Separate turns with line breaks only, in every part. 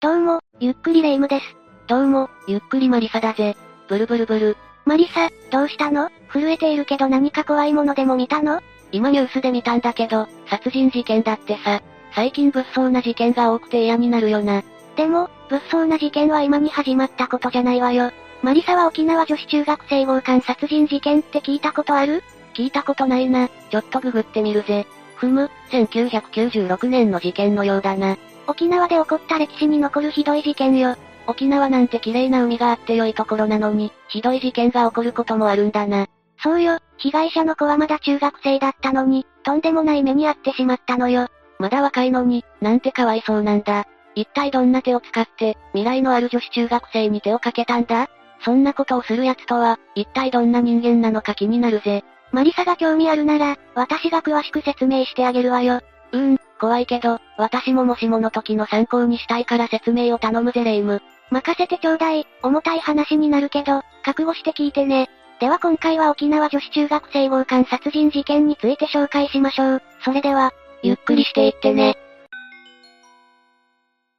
どうも、ゆっくりレ夢ムです。
どうも、ゆっくりマリサだぜ。ブルブルブル。
マリサ、どうしたの？震えているけど何か怖いものでも見たの？
今ニュースで見たんだけど、殺人事件だってさ。最近物騒な事件が多くて嫌になるよな。
でも、物騒な事件は今に始まったことじゃないわよ。マリサは沖縄女子中学生強姦殺人事件って聞いたことある？
聞いたことないな。ちょっとググってみるぜ。ふむ、1996年の事件のようだな。
沖縄で起こった歴史に残るひどい事件よ。
沖縄なんて綺麗な海があって良いところなのに、ひどい事件が起こることもあるんだな。
そうよ、被害者の子はまだ中学生だったのに、とんでもない目に遭ってしまったのよ。
まだ若いのに、なんてかわいそうなんだ。一体どんな手を使って、未来のある女子中学生に手をかけたんだ？そんなことをする奴とは、一体どんな人間なのか気になるぜ。
マリサが興味あるなら、私が詳しく説明してあげるわよ。
うーん、怖いけど、私ももしもの時の参考にしたいから説明を頼むぜレイム。
任せてちょうだい、重たい話になるけど、覚悟して聞いてね。では今回は沖縄女子中学生強姦殺人事件について紹介しましょう。それでは、
ゆっくりしていってね。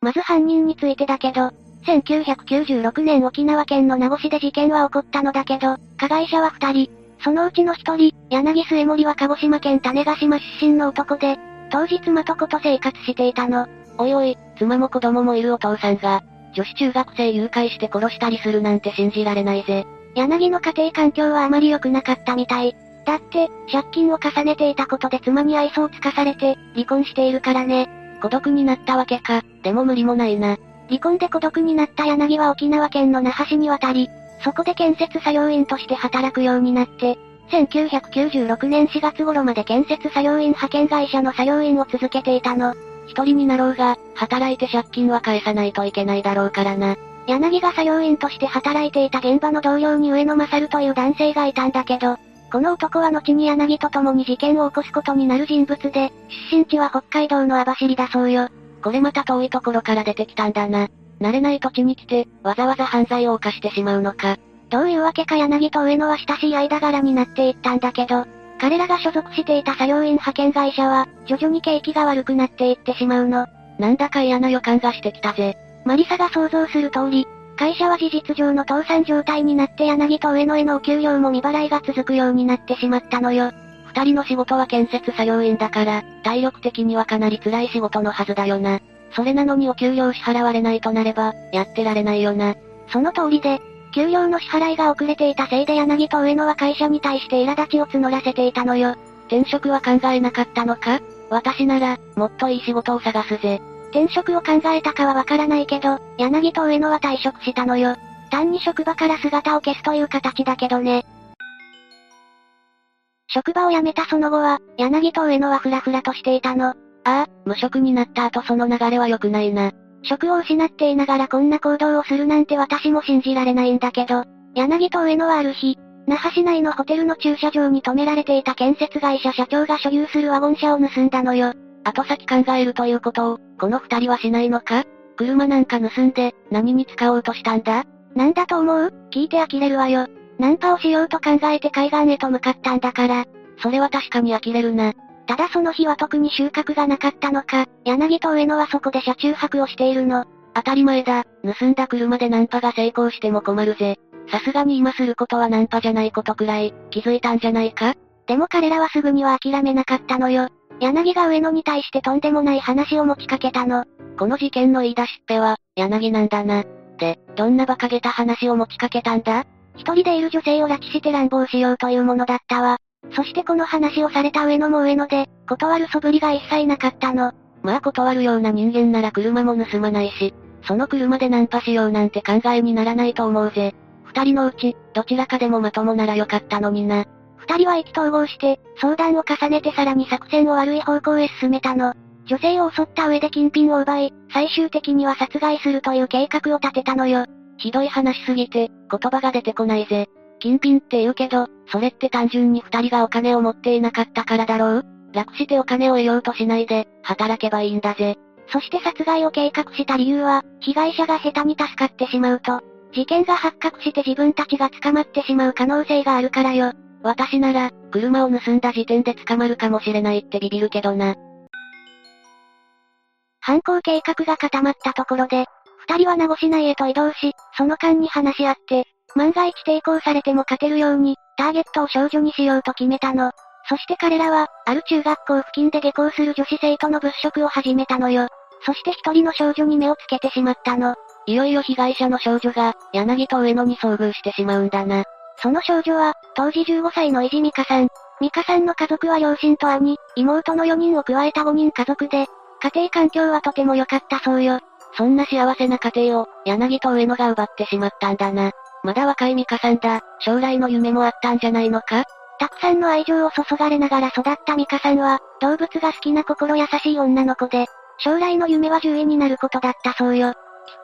まず犯人についてだけど、1996年沖縄県の名護市で事件は起こったのだけど、加害者は二人。そのうちの一人、柳末森は鹿児島県種子島出身の男で、当日妻と子と生活していたの。
おいおい、妻も子供もいるお父さんが、女子中学生誘拐して殺したりするなんて信じられないぜ。
柳の家庭環境はあまり良くなかったみたい。だって、借金を重ねていたことで妻に愛想をつかされて、離婚しているからね。
孤独になったわけか、でも無理もないな。
離婚で孤独になった柳は沖縄県の那覇市に渡り、そこで建設作業員として働くようになって、1996年4月頃まで建設作業員派遣会社の作業員を続けていたの。
一人になろうが、働いて借金は返さないといけないだろうからな。
柳が作業員として働いていた現場の同僚に上野勝という男性がいたんだけど、この男は後に柳と共に事件を起こすことになる人物で、出身地は北海道の網走だそうよ。
これまた遠いところから出てきたんだな。慣れない土地に来て、わざわざ犯罪を犯してしまうのか。
どういうわけか柳と上野は親しい間柄になっていったんだけど、彼らが所属していた作業員派遣会社は、徐々に景気が悪くなっていってしまうの。
なんだか嫌な予感がしてきたぜ。
マリサが想像する通り、会社は事実上の倒産状態になって柳と上野へのお給料も未払いが続くようになってしまったのよ。
二人の仕事は建設作業員だから、体力的にはかなり辛い仕事のはずだよな。それなのにお給料支払われないとなれば、やってられないよな。
その通りで、給料の支払いが遅れていたせいで柳と上野は会社に対して苛立ちを募らせていたのよ。
転職は考えなかったのか？私なら、もっといい仕事を探すぜ。
転職を考えたかはわからないけど、柳と上野は退職したのよ。単に職場から姿を消すという形だけどね。職場を辞めたその後は、柳と上野はフラフラとしていたの。あ
あ、無職になった後その流れは良くないな。
職を失っていながらこんな行動をするなんて私も信じられないんだけど、柳と上野はある日、那覇市内のホテルの駐車場に止められていた建設会社社長が所有するワゴン車を盗んだのよ。
後先考えるということを、この二人はしないのか？車なんか盗んで、何に使おうとしたんだ？
なんだと思う？聞いて呆れるわよ。ナンパをしようと考えて海岸へと向かったんだから。
それは確かに呆れるな。
ただその日は特に収穫がなかったのか、柳と上野はそこで車中泊をしているの。
当たり前だ、盗んだ車でナンパが成功しても困るぜ。さすがに今することはナンパじゃないことくらい、気づいたんじゃないか？
でも彼らはすぐには諦めなかったのよ。柳が上野に対してとんでもない話を持ちかけたの。
この事件の言い出しっぺは、柳なんだな。で、どんな馬鹿げた話を持ちかけたんだ？
一人でいる女性を拉致して乱暴しようというものだったわ。そしてこの話をされた上野も上野で、断る素振りが一切なかったの。
まあ断るような人間なら車も盗まないし、その車でナンパしようなんて考えにならないと思うぜ。二人のうち、どちらかでもまともならよかったのにな。
二人は意気投合して、相談を重ねてさらに作戦を悪い方向へ進めたの。女性を襲った上で金品を奪い、最終的には殺害するという計画を立てたのよ。
ひどい話すぎて、言葉が出てこないぜ。金品って言うけど、それって単純に二人がお金を持っていなかったからだろう？楽してお金を得ようとしないで、働けばいいんだぜ。
そして殺害を計画した理由は、被害者が下手に助かってしまうと、事件が発覚して自分たちが捕まってしまう可能性があるからよ。
私なら、車を盗んだ時点で捕まるかもしれないってビビるけどな。
犯行計画が固まったところで、二人は名越内へと移動し、その間に話し合って、万が一抵抗されても勝てるように、ターゲットを少女にしようと決めたの。そして彼らは、ある中学校付近で下校する女子生徒の物色を始めたのよ。そして一人の少女に目をつけてしまったの。
いよいよ被害者の少女が、柳と上野に遭遇してしまうんだな。
その少女は、当時15歳の伊地美香さん。美香さんの家族は両親と兄、妹の4人を加えた5人家族で、家庭環境はとても良かったそうよ。
そんな幸せな家庭を、柳と上野が奪ってしまったんだな。まだ若い美香さんだ、将来の夢もあったんじゃないのか？
たくさんの愛情を注がれながら育った美香さんは、動物が好きな心優しい女の子で、将来の夢は獣医になることだったそうよ。きっ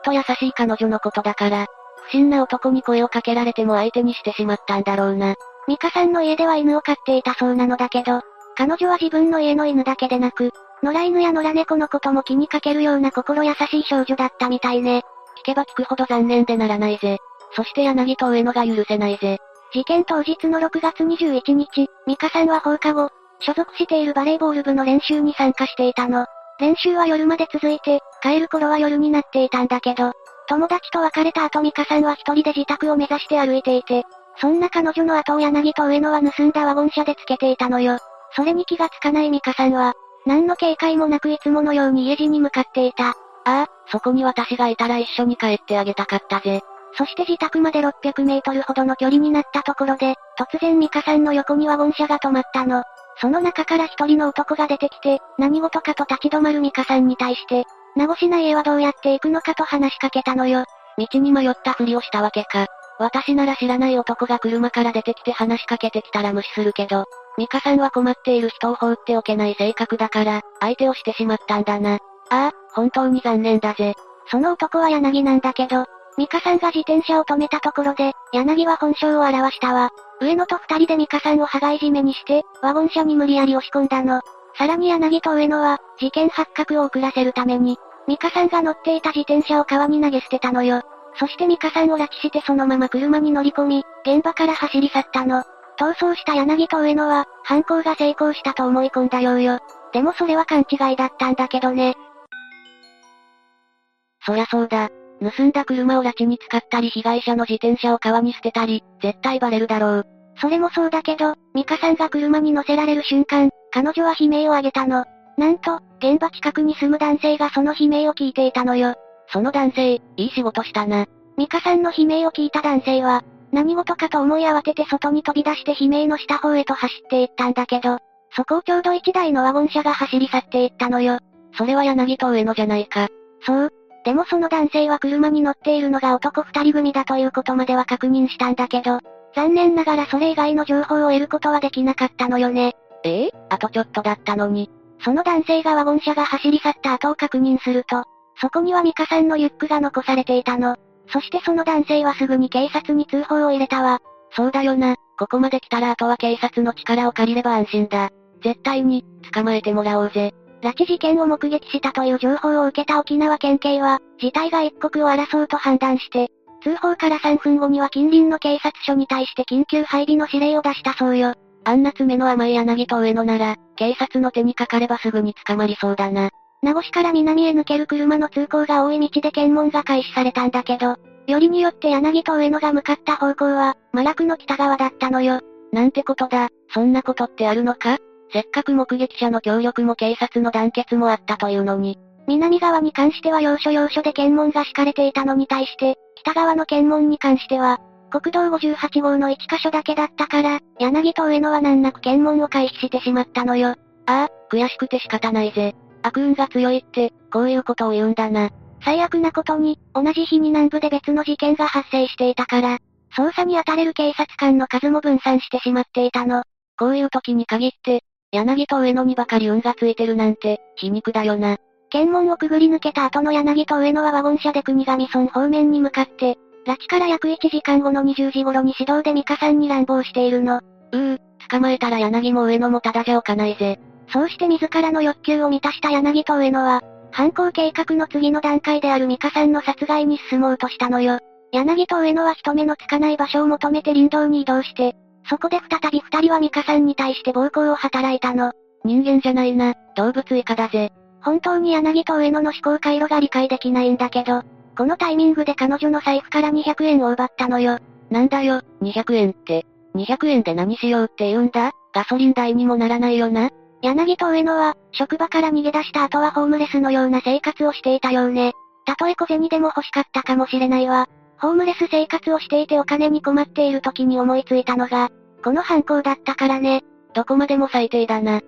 と優しい彼女のことだから、不審な男に声をかけられても相手にしてしまったんだろうな。
ミカさんの家では犬を飼っていたそうなのだけど、彼女は自分の家の犬だけでなく、野良犬や野良猫のことも気にかけるような心優しい少女だったみたいね。
聞けば聞くほど残念でならないぜ。そして柳と上野が許せないぜ。
事件当日の6月21日、ミカさんは放課後、所属しているバレーボール部の練習に参加していたの。練習は夜まで続いて、帰る頃は夜になっていたんだけど、友達と別れた後ミカさんは一人で自宅を目指して歩いていて、そんな彼女の後を柳と上野は盗んだワゴン車でつけていたのよ。それに気がつかないミカさんは、何の警戒もなくいつものように家路に向かっていた。あ
あ、そこに私がいたら一緒に帰ってあげたかったぜ。
そして自宅まで600メートルほどの距離になったところで、突然ミカさんの横にワゴン車が止まったの。その中から一人の男が出てきて、何事かと立ち止まるミカさんに対して、名越内へはどうやって行くのかと話しかけたのよ。
道に迷ったふりをしたわけか。私なら知らない男が車から出てきて話しかけてきたら無視するけど、ミカさんは困っている人を放っておけない性格だから、相手をしてしまったんだな。ああ、本当に残念だぜ。
その男は柳なんだけど、ミカさんが自転車を止めたところで、柳は本性を表したわ。上野と二人でミカさんを羽交い締めにして、ワゴン車に無理やり押し込んだの。さらに柳と上野は、事件発覚を遅らせるために、ミカさんが乗っていた自転車を川に投げ捨てたのよ。そしてミカさんを拉致してそのまま車に乗り込み、現場から走り去ったの。逃走した柳と上野は、犯行が成功したと思い込んだようよ。でもそれは勘違いだったんだけどね。
そりゃそうだ。盗んだ車を拉致に使ったり被害者の自転車を川に捨てたり、絶対バレるだろう。
それもそうだけど、ミカさんが車に乗せられる瞬間、彼女は悲鳴を上げたの。なんと、現場近くに住む男性がその悲鳴を聞いていたのよ。
その男性、いい仕事したな。
ミカさんの悲鳴を聞いた男性は、何事かと思い慌てて外に飛び出して悲鳴の下方へと走っていったんだけど、そこをちょうど一台のワゴン車が走り去っていったのよ。
それは柳と上野じゃないか。
そう。でもその男性は車に乗っているのが男二人組だということまでは確認したんだけど、残念ながらそれ以外の情報を得ることはできなかったのよね。
え？えあとちょっとだったのに。
その男性がワゴン車が走り去った後を確認すると、そこにはミカさんのリュックが残されていたの。そしてその男性はすぐに警察に通報を入れたわ。
そうだよな。ここまで来たらあとは警察の力を借りれば安心だ。絶対に、捕まえてもらおうぜ。
拉致事件を目撃したという情報を受けた沖縄県警は、事態が一刻を争うと判断して、通報から3分後には近隣の警察署に対して緊急配備の指令を出したそうよ。
あんな爪の甘い柳と上野なら、警察の手にかかればすぐに捕まりそうだな。
名護市から南へ抜ける車の通行が多い道で検問が開始されたんだけど、よりによって柳と上野が向かった方向は、麻薬の北側だったのよ。
なんてことだ、そんなことってあるのか？せっかく目撃者の協力も警察の団結もあったというのに。
南側に関しては要所要所で検問が敷かれていたのに対して、北側の検問に関しては、国道58号の1箇所だけだったから、柳と上野は難なく検問を回避してしまったのよ。
ああ、悔しくて仕方ないぜ。悪運が強いって、こういうことを言うんだな。
最悪なことに、同じ日に南部で別の事件が発生していたから、捜査に当たれる警察官の数も分散してしまっていたの。
こういう時に限って、柳と上野にばかり運がついてるなんて、皮肉だよな。
検問をくぐり抜けた後の柳と上野はワゴン車で国神村方面に向かって、拉致から約1時間後の20時頃に指導でミカさんに乱暴しているの。
うう、捕まえたら柳も上野もただじゃおかないぜ。
そうして自らの欲求を満たした柳と上野は、犯行計画の次の段階であるミカさんの殺害に進もうとしたのよ。柳と上野は人目のつかない場所を求めて林道に移動して、そこで再び二人はミカさんに対して暴行を働いたの。
人間じゃないな、動物以下だぜ。
本当に柳と上野の思考回路が理解できないんだけど、このタイミングで彼女の財布から200円を奪ったのよ。
なんだよ、200円って。200円で何しようって言うんだ？ガソリン代にもならないよな。
柳と上野は、職場から逃げ出した後はホームレスのような生活をしていたようね。たとえ小銭でも欲しかったかもしれないわ。ホームレス生活をしていてお金に困っている時に思いついたのが、この犯行だったからね。
どこまでも最低だな。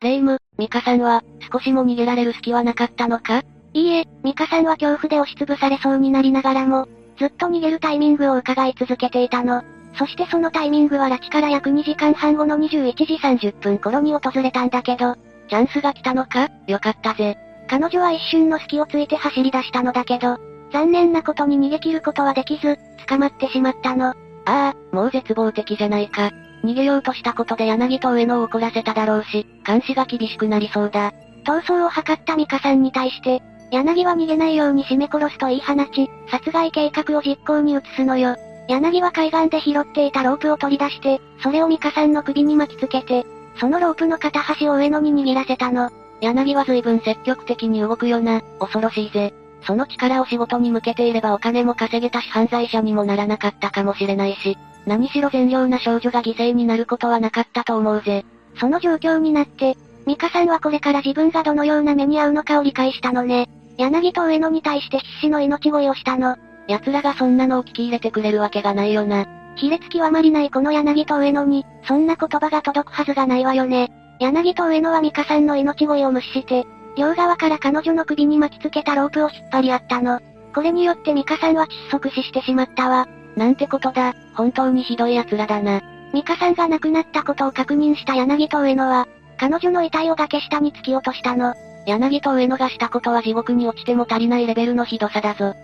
レイム、ミカさんは、少しも逃げられる隙はなかったのか？
いいえ、ミカさんは恐怖で押しつぶされそうになりながらも、ずっと逃げるタイミングを伺い続けていたの。そしてそのタイミングは拉致から約2時間半後の21時30分頃に訪れたんだけど、
チャンスが来たのか？よかったぜ。
彼女は一瞬の隙をついて走り出したのだけど、残念なことに逃げ切ることはできず、捕まってしまったの。あ
あ、もう絶望的じゃないか。逃げようとしたことで柳と上野を怒らせただろうし、監視が厳しくなりそうだ。
逃走を図ったミカさんに対して、柳は逃げないように締め殺すと言い放ち、殺害計画を実行に移すのよ。柳は海岸で拾っていたロープを取り出して、それをミカさんの首に巻きつけて、そのロープの片端を上野に握らせたの。
柳は随分積極的に動くよな、恐ろしいぜ。その力を仕事に向けていればお金も稼げたし犯罪者にもならなかったかもしれないし、何しろ善良な少女が犠牲になることはなかったと思うぜ。
その状況になって、ミカさんはこれから自分がどのような目に遭うのかを理解したのね。柳と上野に対して必死の命乞いをしたの。
奴らがそんなのを聞き入れてくれるわけがないよな。
卑劣極まりないこの柳と上野に、そんな言葉が届くはずがないわよね。柳と上野はミカさんの命乞いを無視して、両側から彼女の首に巻きつけたロープを引っ張り合ったの。これによってミカさんは窒息死してしまったわ。
なんてことだ、本当にひどい奴らだな。
ミカさんが亡くなったことを確認した柳と上野は、彼女の遺体を崖下に突き落としたの。
柳と上野がしたことは地獄に落ちても足りないレベルのひどさだぞ。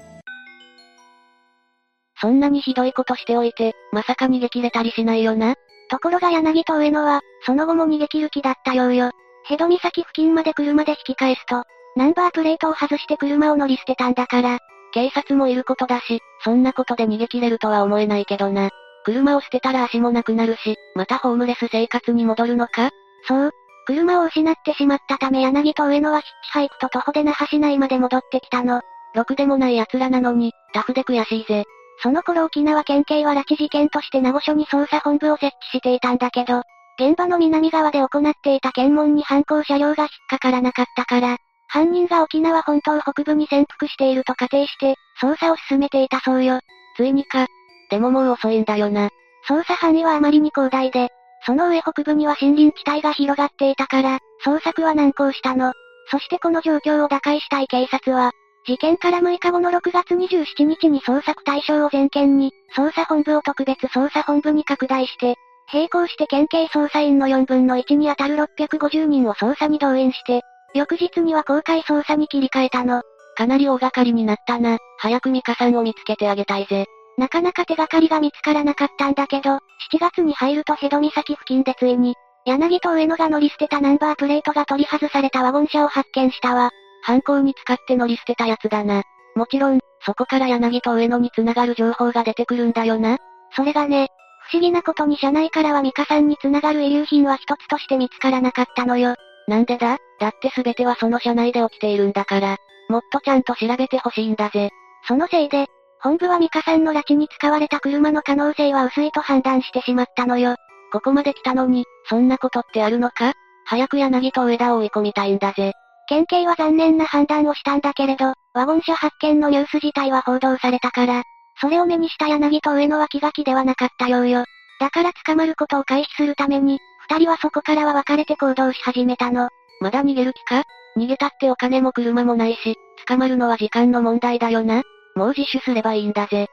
そんなにひどいことしておいて、まさか逃げ切れたりしないよな？
ところが柳と上野は、その後も逃げ切る気だったようよ。ヘド岬付近まで車で引き返すと、ナンバープレートを外して車を乗り捨てたんだから、
警察もいることだし、そんなことで逃げ切れるとは思えないけどな。車を捨てたら足もなくなるし、またホームレス生活に戻るのか？
そう。車を失ってしまったため柳と上野はヒッチハイクと徒歩で那覇市内まで戻ってきたの。
ろくでもない奴らなのに、タフで悔しいぜ。
その頃沖縄県警は拉致事件として名護署に捜査本部を設置していたんだけど、現場の南側で行っていた検問に犯行車両が引っかからなかったから、犯人が沖縄本島北部に潜伏していると仮定して、捜査を進めていたそうよ。
ついにか。でももう遅いんだよな。
捜査範囲はあまりに広大で、その上北部には森林地帯が広がっていたから、捜索は難航したの。そしてこの状況を打開したい警察は、事件から6日後の6月27日に捜索対象を全県に、捜査本部を特別捜査本部に拡大して、並行して県警捜査員の4分の1に当たる650人を捜査に動員して、翌日には公開捜査に切り替えたの。
かなり大掛かりになったな。早くミカさんを見つけてあげたいぜ。
なかなか手がかりが見つからなかったんだけど、7月に入るとヘド岬付近でついに、柳と上野が乗り捨てたナンバープレートが取り外されたワゴン車を発見したわ。
犯行に使って乗り捨てたやつだな。もちろん、そこから柳と上野に繋がる情報が出てくるんだよな。
それがね、不思議なことに車内からはミカさんに繋がる遺留品は一つとして見つからなかったのよ。
なんでだ？だって全てはその車内で起きているんだから。もっとちゃんと調べてほしいんだぜ。
そのせいで、本部はミカさんの拉致に使われた車の可能性は薄いと判断してしまったのよ。
ここまで来たのに、そんなことってあるのか？早く柳と上田を追い込みたいんだぜ。
県警は残念な判断をしたんだけれど、ワゴン車発見のニュース自体は報道されたから、それを目にした柳と上野は気が気ではなかったようよ。だから捕まることを回避するために、二人はそこからは別れて行動し始めたの。
まだ逃げる気か？逃げたってお金も車もないし、捕まるのは時間の問題だよな。もう自首すればいいんだぜ。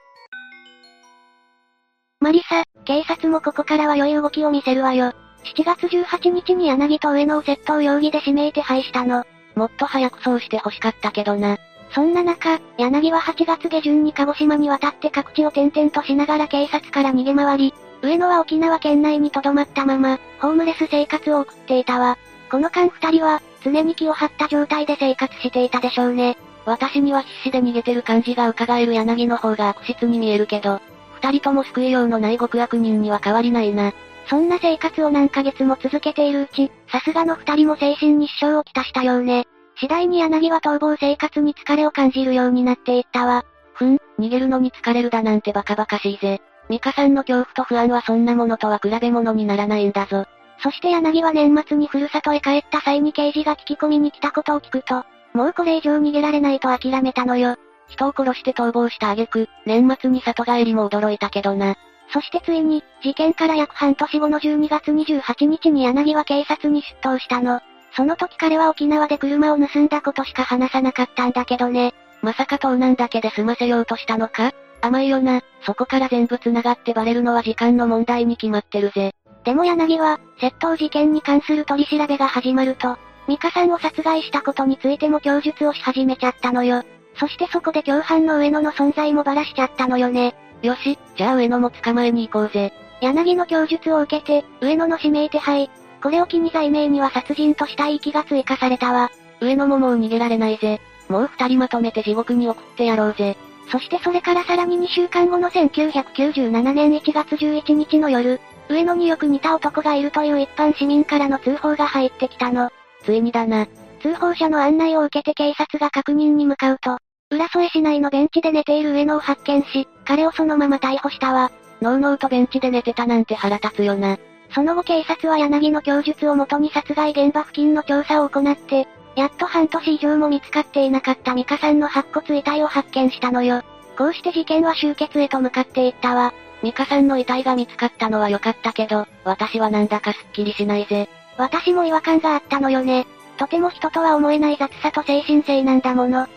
マリサ、警察もここからは良い動きを見せるわよ。7月18日に柳と上野を窃盗容疑で指名手配したの。
もっと早くそうして欲しかったけどな。
そんな中、柳は8月下旬に鹿児島に渡って各地を転々としながら警察から逃げ回り、上野は沖縄県内に留まったまま、ホームレス生活を送っていたわ。この間二人は、常に気を張った状態で生活していたでしょうね。
私には必死で逃げてる感じが伺える柳の方が悪質に見えるけど、二人とも救いようのない極悪人には変わりないな。
そんな生活を何ヶ月も続けているうち、さすがの二人も精神に支障をきたしたようね。次第に柳は逃亡生活に疲れを感じるようになっていったわ。
ふん、逃げるのに疲れるだなんてバカバカしいぜ。ミカさんの恐怖と不安はそんなものとは比べ物にならないんだぞ。
そして柳は年末にふるさとへ帰った際に刑事が聞き込みに来たことを聞くと、もうこれ以上逃げられないと諦めたのよ。
人を殺して逃亡した挙句、年末に里帰りも驚いたけどな。
そしてついに、事件から約半年後の12月28日に柳は警察に出頭したの。その時彼は沖縄で車を盗んだことしか話さなかったんだけどね。
まさか盗難だけで済ませようとしたのか？甘いよな、そこから全部繋がってバレるのは時間の問題に決まってるぜ。
でも柳は、窃盗事件に関する取り調べが始まると、ミカさんを殺害したことについても供述をし始めちゃったのよ。そしてそこで共犯の上野の存在もバラしちゃったのよね。
よし、じゃあ上野も捕まえに行こうぜ。
柳の供述を受けて、上野の指名手配。これを機に罪名には殺人とした息が追加されたわ。
上野ももう逃げられないぜ。もう二人まとめて地獄に送ってやろうぜ。
そしてそれからさらに2週間後の1997年1月11日の夜、上野によく似た男がいるという一般市民からの通報が入ってきたの。
ついにだな。
通報者の案内を受けて警察が確認に向かうと、浦添市内のベンチで寝ている上野を発見し、彼をそのまま逮捕したわ。
ノーノーとベンチで寝てたなんて腹立つよな。
その後警察は柳の供述をもとに殺害現場付近の調査を行って、やっと半年以上も見つかっていなかったミカさんの白骨遺体を発見したのよ。こうして事件は終結へと向かっていったわ。
ミカさんの遺体が見つかったのは良かったけど、私はなんだかすっきりしないぜ。
私も違和感があったのよね。とても人とは思えない雑さと精神性なんだもの。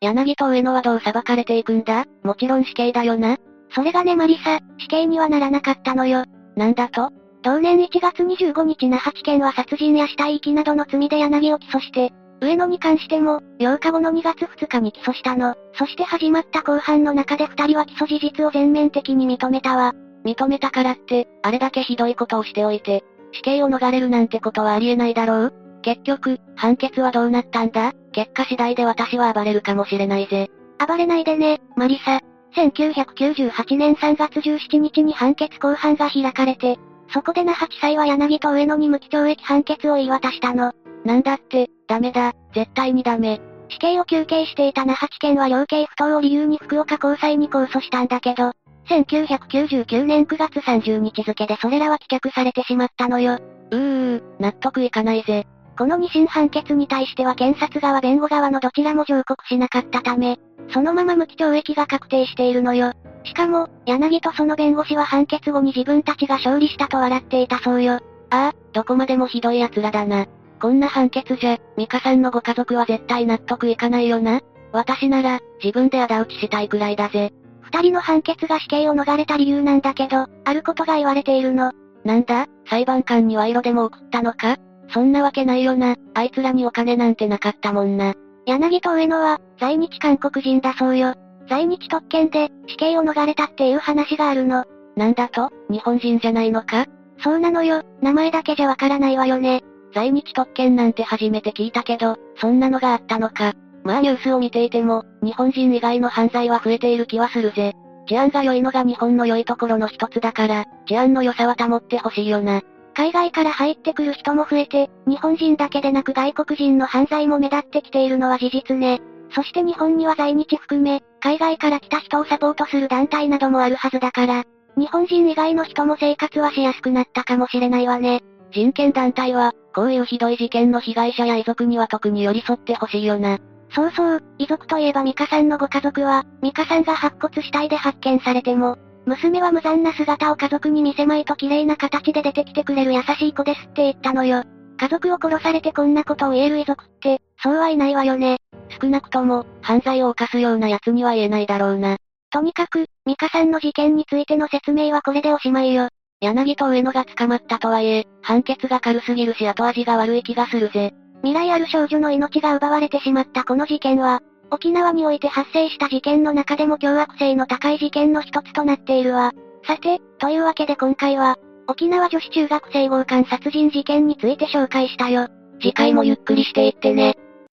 柳と上野はどう裁かれていくんだ？もちろん死刑だよな。
それがねマリサ、死刑にはならなかったのよ。
なんだと？
同年1月25日那覇地検は殺人や死体遺棄などの罪で柳を起訴して、上野に関しても、8日後の2月2日に起訴したの。そして始まった後半の中で二人は起訴事実を全面的に認めたわ。
認めたからって、あれだけひどいことをしておいて、死刑を逃れるなんてことはありえないだろう？結局、判決はどうなったんだ？結果次第で私は暴れるかもしれないぜ。
暴れないでね、マリサ。1998年3月17日に判決公判が開かれて、そこで那覇地裁は柳と上野に無期懲役判決を言い渡したの。
なんだって、ダメだ、絶対にダメ。
死刑を求刑していた那覇地検は量刑不当を理由に福岡高裁に控訴したんだけど、1999年9月30日付でそれらは棄却されてしまったのよ。
うーう、納得いかないぜ。
この二審判決に対しては検察側弁護側のどちらも上告しなかったため、そのまま無期懲役が確定しているのよ。しかも、柳とその弁護士は判決後に自分たちが勝利したと笑っていたそうよ。
ああ、どこまでもひどい奴らだな。こんな判決じゃ、ミカさんのご家族は絶対納得いかないよな。私なら、自分で仇討ちしたいくらいだぜ。
二人の判決が死刑を逃れた理由なんだけど、あることが言われているの。
なんだ裁判官に賄賂でも送ったのか？そんなわけないよな。あいつらにお金なんてなかったもんな。
柳と上野は、在日韓国人だそうよ。在日特権で、死刑を逃れたっていう話があるの。
なんだと？日本人じゃないのか？
そうなのよ。名前だけじゃわからないわよね。
在日特権なんて初めて聞いたけど、そんなのがあったのか。まあニュースを見ていても、日本人以外の犯罪は増えている気はするぜ。治安が良いのが日本の良いところの一つだから、治安の良さは保ってほしいよな。
海外から入ってくる人も増えて、日本人だけでなく外国人の犯罪も目立ってきているのは事実ね。そして日本には在日含め、海外から来た人をサポートする団体などもあるはずだから、日本人以外の人も生活はしやすくなったかもしれないわね。
人権団体は、こういうひどい事件の被害者や遺族には特に寄り添ってほしいよな。
そうそう、遺族といえばミカさんのご家族は、ミカさんが白骨死体で発見されても、娘は無残な姿を家族に見せまいと綺麗な形で出てきてくれる優しい子ですって言ったのよ。家族を殺されてこんなことを言える遺族って、そうはいないわよね。
少なくとも、犯罪を犯すような奴には言えないだろうな。
とにかく、ミカさんの事件についての説明はこれでおしまいよ。
柳と上野が捕まったとはいえ、判決が軽すぎるし後味が悪い気がするぜ。
未来ある少女の命が奪われてしまったこの事件は、沖縄において発生した事件の中でも凶悪性の高い事件の一つとなっているわ。さて、というわけで今回は、沖縄女子中学生強姦殺人事件について紹介したよ。
次回もゆっくりしていってね。